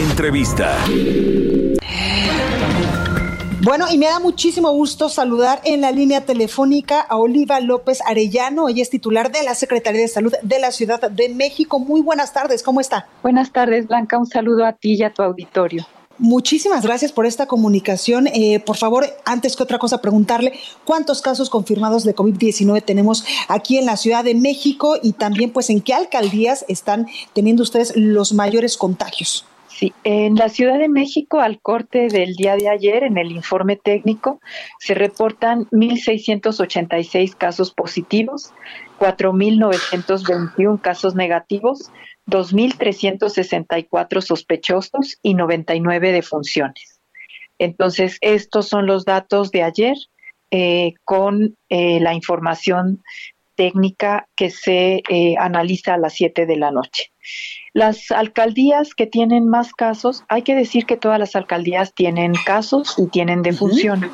Entrevista. Bueno, y me da muchísimo gusto saludar en la línea telefónica a Oliva López Arellano. Ella es titular de la Secretaría de Salud de la Ciudad de México. Muy buenas tardes, ¿cómo está? Buenas tardes, Blanca. Un saludo a ti y a tu auditorio. Muchísimas gracias por esta comunicación. Eh, por favor, antes que otra cosa, preguntarle cuántos casos confirmados de COVID-19 tenemos aquí en la Ciudad de México y también, pues, en qué alcaldías están teniendo ustedes los mayores contagios. Sí, en la Ciudad de México, al corte del día de ayer, en el informe técnico, se reportan 1.686 casos positivos, 4.921 casos negativos, 2.364 sospechosos y 99 defunciones. Entonces, estos son los datos de ayer eh, con eh, la información técnica que se eh, analiza a las 7 de la noche. Las alcaldías que tienen más casos, hay que decir que todas las alcaldías tienen casos y tienen defunciones.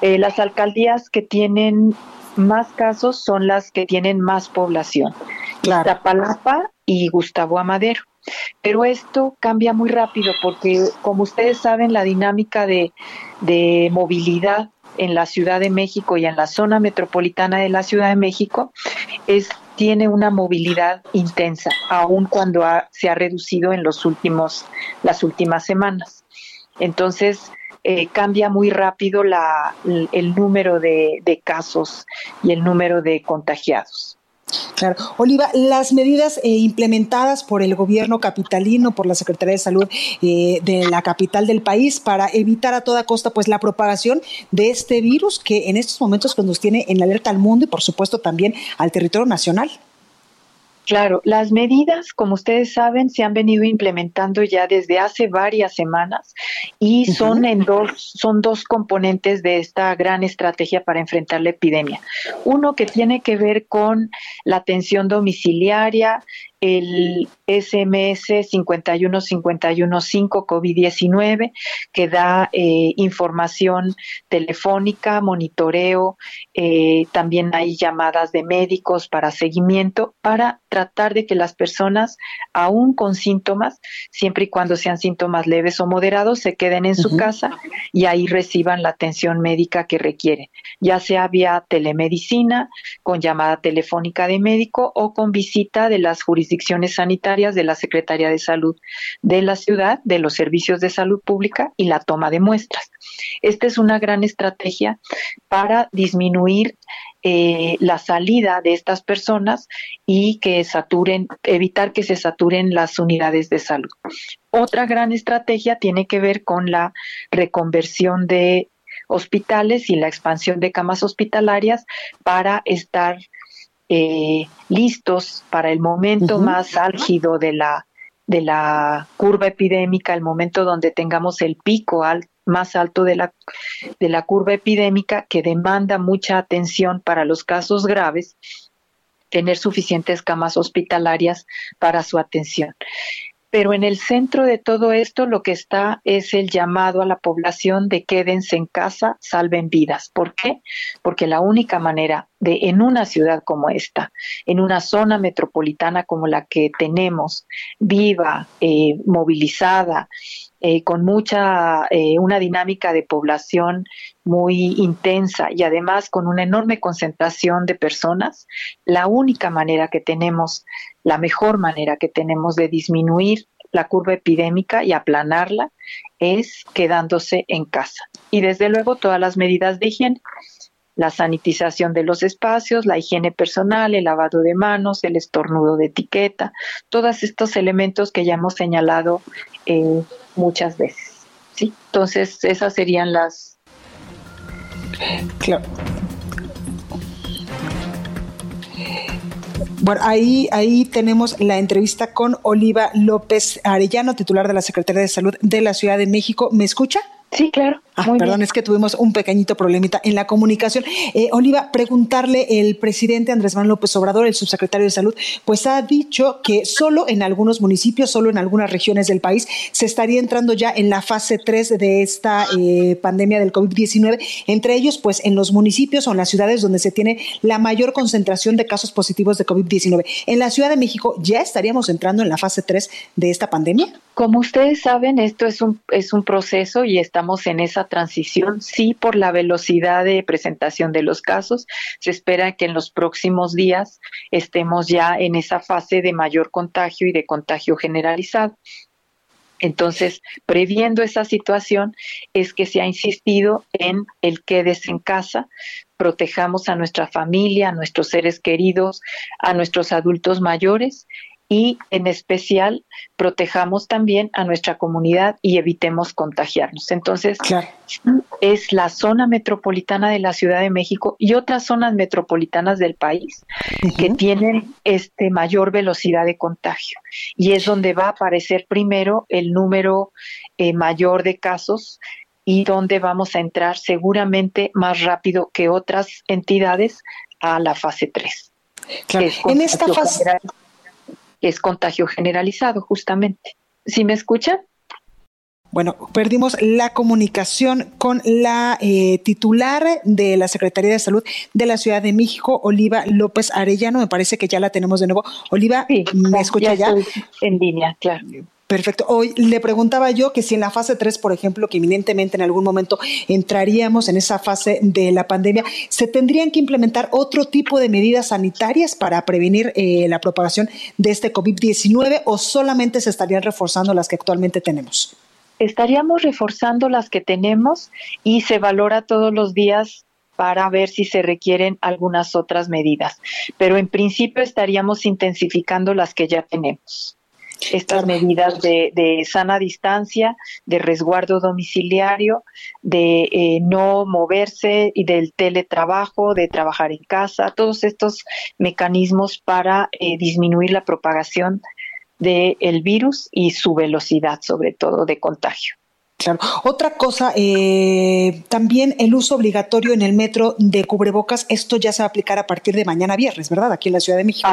Eh, las alcaldías que tienen más casos son las que tienen más población. Claro. Zapalapa y Gustavo Amadero. Pero esto cambia muy rápido porque, como ustedes saben, la dinámica de, de movilidad en la Ciudad de México y en la zona metropolitana de la Ciudad de México es tiene una movilidad intensa, aun cuando se ha reducido en los últimos, las últimas semanas. Entonces, eh, cambia muy rápido la, el número de casos y el número de contagiados. Claro. Oliva, las medidas eh, implementadas por el gobierno capitalino, por la Secretaría de Salud eh, de la capital del país para evitar a toda costa pues la propagación de este virus que en estos momentos pues, nos tiene en alerta al mundo y por supuesto también al territorio nacional. Claro, las medidas, como ustedes saben, se han venido implementando ya desde hace varias semanas y son en dos, son dos componentes de esta gran estrategia para enfrentar la epidemia. Uno que tiene que ver con la atención domiciliaria, el SMS 51515 COVID-19 que da eh, información telefónica, monitoreo, eh, también hay llamadas de médicos para seguimiento para tratar de que las personas, aún con síntomas, siempre y cuando sean síntomas leves o moderados, se queden en su casa y ahí reciban la atención médica que requieren, ya sea vía telemedicina, con llamada telefónica de médico o con visita de las jurisdicciones sanitarias de la Secretaría de Salud de la ciudad, de los servicios de salud pública y la toma de muestras. Esta es una gran estrategia para disminuir eh, la salida de estas personas y que saturen, evitar que se saturen las unidades de salud. Otra gran estrategia tiene que ver con la reconversión de hospitales y la expansión de camas hospitalarias para estar eh, listos para el momento más álgido de la, de la curva epidémica, el momento donde tengamos el pico más alto de la, de la curva epidémica que demanda mucha atención para los casos graves, tener suficientes camas hospitalarias para su atención pero en el centro de todo esto lo que está es el llamado a la población de quédense en casa, salven vidas. ¿Por qué? Porque la única manera de en una ciudad como esta, en una zona metropolitana como la que tenemos, viva, eh, movilizada, eh, con mucha, eh, una dinámica de población muy intensa y además con una enorme concentración de personas, la única manera que tenemos, la mejor manera que tenemos de disminuir la curva epidémica y aplanarla es quedándose en casa. Y desde luego todas las medidas de higiene, la sanitización de los espacios, la higiene personal, el lavado de manos, el estornudo de etiqueta, todos estos elementos que ya hemos señalado eh, muchas veces. ¿sí? Entonces, esas serían las... Bueno, ahí, ahí tenemos la entrevista con Oliva López Arellano, titular de la Secretaría de Salud de la Ciudad de México. ¿Me escucha? Sí, claro. Ah, perdón, es que tuvimos un pequeñito problemita en la comunicación. Eh, Oliva, preguntarle, el presidente Andrés Manuel López Obrador, el subsecretario de Salud, pues ha dicho que solo en algunos municipios, solo en algunas regiones del país, se estaría entrando ya en la fase 3 de esta eh, pandemia del COVID-19, entre ellos, pues en los municipios o en las ciudades donde se tiene la mayor concentración de casos positivos de COVID-19. En la Ciudad de México, ¿ya estaríamos entrando en la fase 3 de esta pandemia? Como ustedes saben, esto es un, es un proceso y en esa transición, sí por la velocidad de presentación de los casos. Se espera que en los próximos días estemos ya en esa fase de mayor contagio y de contagio generalizado. Entonces, previendo esa situación, es que se ha insistido en el quedes en casa, protejamos a nuestra familia, a nuestros seres queridos, a nuestros adultos mayores y en especial protejamos también a nuestra comunidad y evitemos contagiarnos. Entonces, es la zona metropolitana de la Ciudad de México y otras zonas metropolitanas del país que tienen este mayor velocidad de contagio y es donde va a aparecer primero el número eh, mayor de casos y donde vamos a entrar seguramente más rápido que otras entidades a la fase 3. En esta fase es contagio generalizado, justamente. ¿Sí me escuchan? Bueno, perdimos la comunicación con la eh, titular de la Secretaría de Salud de la Ciudad de México, Oliva López Arellano. Me parece que ya la tenemos de nuevo. Oliva, ¿me escucha ya? en línea, claro. Perfecto. Hoy le preguntaba yo que si en la fase 3, por ejemplo, que eminentemente en algún momento entraríamos en esa fase de la pandemia, ¿se tendrían que implementar otro tipo de medidas sanitarias para prevenir eh, la propagación de este COVID-19 o solamente se estarían reforzando las que actualmente tenemos? Estaríamos reforzando las que tenemos y se valora todos los días para ver si se requieren algunas otras medidas. Pero en principio estaríamos intensificando las que ya tenemos estas medidas de, sana distancia, de resguardo domiciliario, de eh, no moverse y del teletrabajo, de trabajar en casa, todos estos mecanismos para eh, disminuir la propagación del virus y su velocidad, sobre todo, de contagio. Claro. Otra cosa, eh, también el uso obligatorio en el metro de cubrebocas, esto ya se va a aplicar a partir de mañana viernes, ¿verdad? Aquí en la Ciudad de México.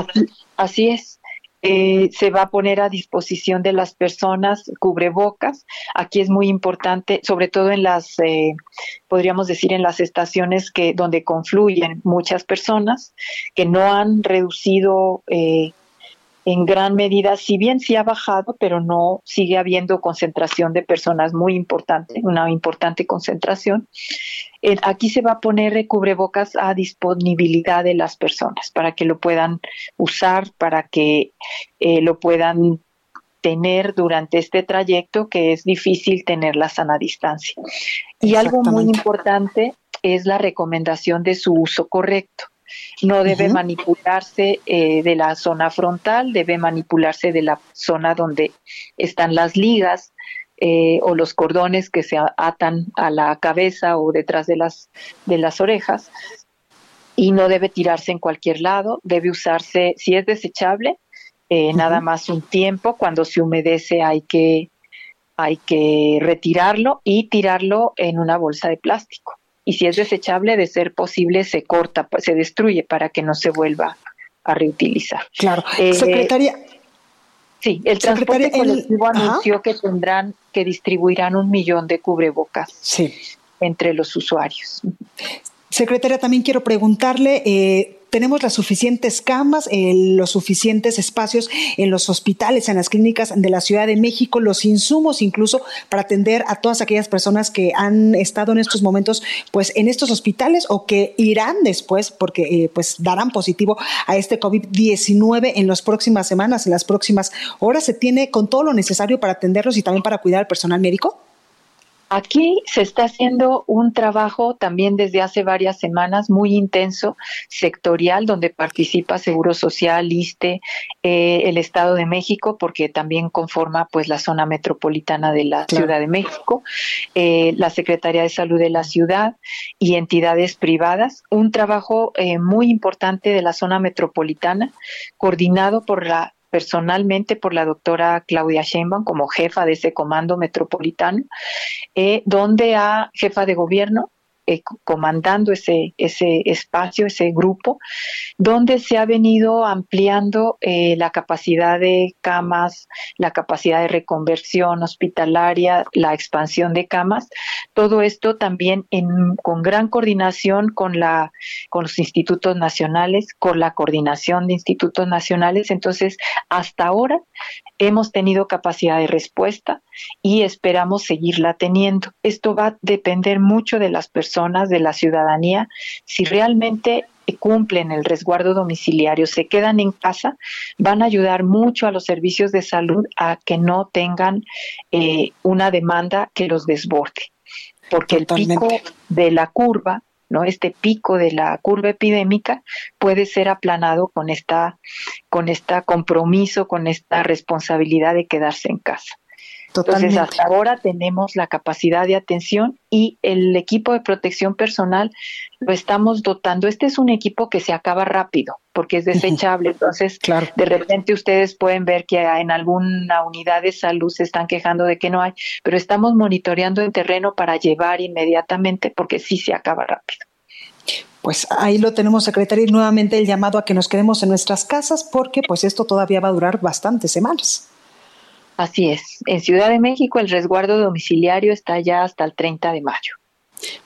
así es. Eh, se va a poner a disposición de las personas cubrebocas. Aquí es muy importante, sobre todo en las, eh, podríamos decir, en las estaciones que donde confluyen muchas personas que no han reducido eh, en gran medida, si bien sí ha bajado, pero no sigue habiendo concentración de personas muy importante, una importante concentración. Eh, aquí se va a poner cubrebocas a disponibilidad de las personas para que lo puedan usar, para que eh, lo puedan tener durante este trayecto que es difícil tener la sana distancia. Y algo muy importante es la recomendación de su uso correcto no debe manipularse eh, de la zona frontal, debe manipularse de la zona donde están las ligas eh, o los cordones que se atan a la cabeza o detrás de las, de las orejas. Y no debe tirarse en cualquier lado, debe usarse, si es desechable, eh, nada más un tiempo, cuando se humedece hay que, hay que retirarlo y tirarlo en una bolsa de plástico y si es desechable, de ser posible, se corta, se destruye para que no se vuelva a reutilizar. Claro. Eh, Secretaria. Sí, el transporte colectivo anunció que tendrán, que distribuirán un millón de cubrebocas sí. entre los usuarios. Secretaria, también quiero preguntarle, eh, tenemos las suficientes camas, eh, los suficientes espacios en los hospitales, en las clínicas de la Ciudad de México, los insumos incluso para atender a todas aquellas personas que han estado en estos momentos, pues en estos hospitales o que irán después, porque eh, pues darán positivo a este COVID-19 en las próximas semanas, en las próximas horas. ¿Se tiene con todo lo necesario para atenderlos y también para cuidar al personal médico? Aquí se está haciendo un trabajo también desde hace varias semanas muy intenso, sectorial, donde participa Seguro Social, ISTE, eh, el Estado de México, porque también conforma pues la zona metropolitana de la Ciudad de México, eh, la Secretaría de Salud de la ciudad y entidades privadas. Un trabajo eh, muy importante de la zona metropolitana, coordinado por la personalmente por la doctora Claudia Sheinbaum como jefa de ese comando metropolitano, eh, donde a jefa de gobierno eh, comandando ese, ese espacio, ese grupo, donde se ha venido ampliando eh, la capacidad de camas, la capacidad de reconversión hospitalaria, la expansión de camas, todo esto también con gran coordinación con, la, con los institutos nacionales, con la coordinación de institutos nacionales. Entonces, hasta ahora hemos tenido capacidad de respuesta y esperamos seguirla teniendo. Esto va a depender mucho de las personas de la ciudadanía, si realmente cumplen el resguardo domiciliario, se quedan en casa, van a ayudar mucho a los servicios de salud a que no tengan eh, una demanda que los desborde. Porque el pico de la curva, ¿no? Este pico de la curva epidémica puede ser aplanado con esta, con esta compromiso, con esta responsabilidad de quedarse en casa. Entonces, hasta ahora tenemos la capacidad de atención y el equipo de protección personal lo estamos dotando. Este es un equipo que se acaba rápido porque es desechable. Entonces, claro. de repente ustedes pueden ver que en alguna unidad de salud se están quejando de que no hay, pero estamos monitoreando en terreno para llevar inmediatamente porque sí se acaba rápido. Pues ahí lo tenemos, secretaria, y nuevamente el llamado a que nos quedemos en nuestras casas porque pues esto todavía va a durar bastantes semanas. Así es. En Ciudad de México el resguardo domiciliario está ya hasta el 30 de mayo.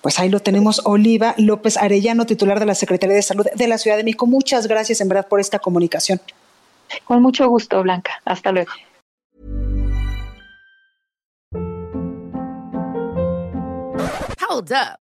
Pues ahí lo tenemos, Oliva López Arellano, titular de la Secretaría de Salud de la Ciudad de México. Muchas gracias en verdad por esta comunicación. Con mucho gusto, Blanca. Hasta luego. Hold up.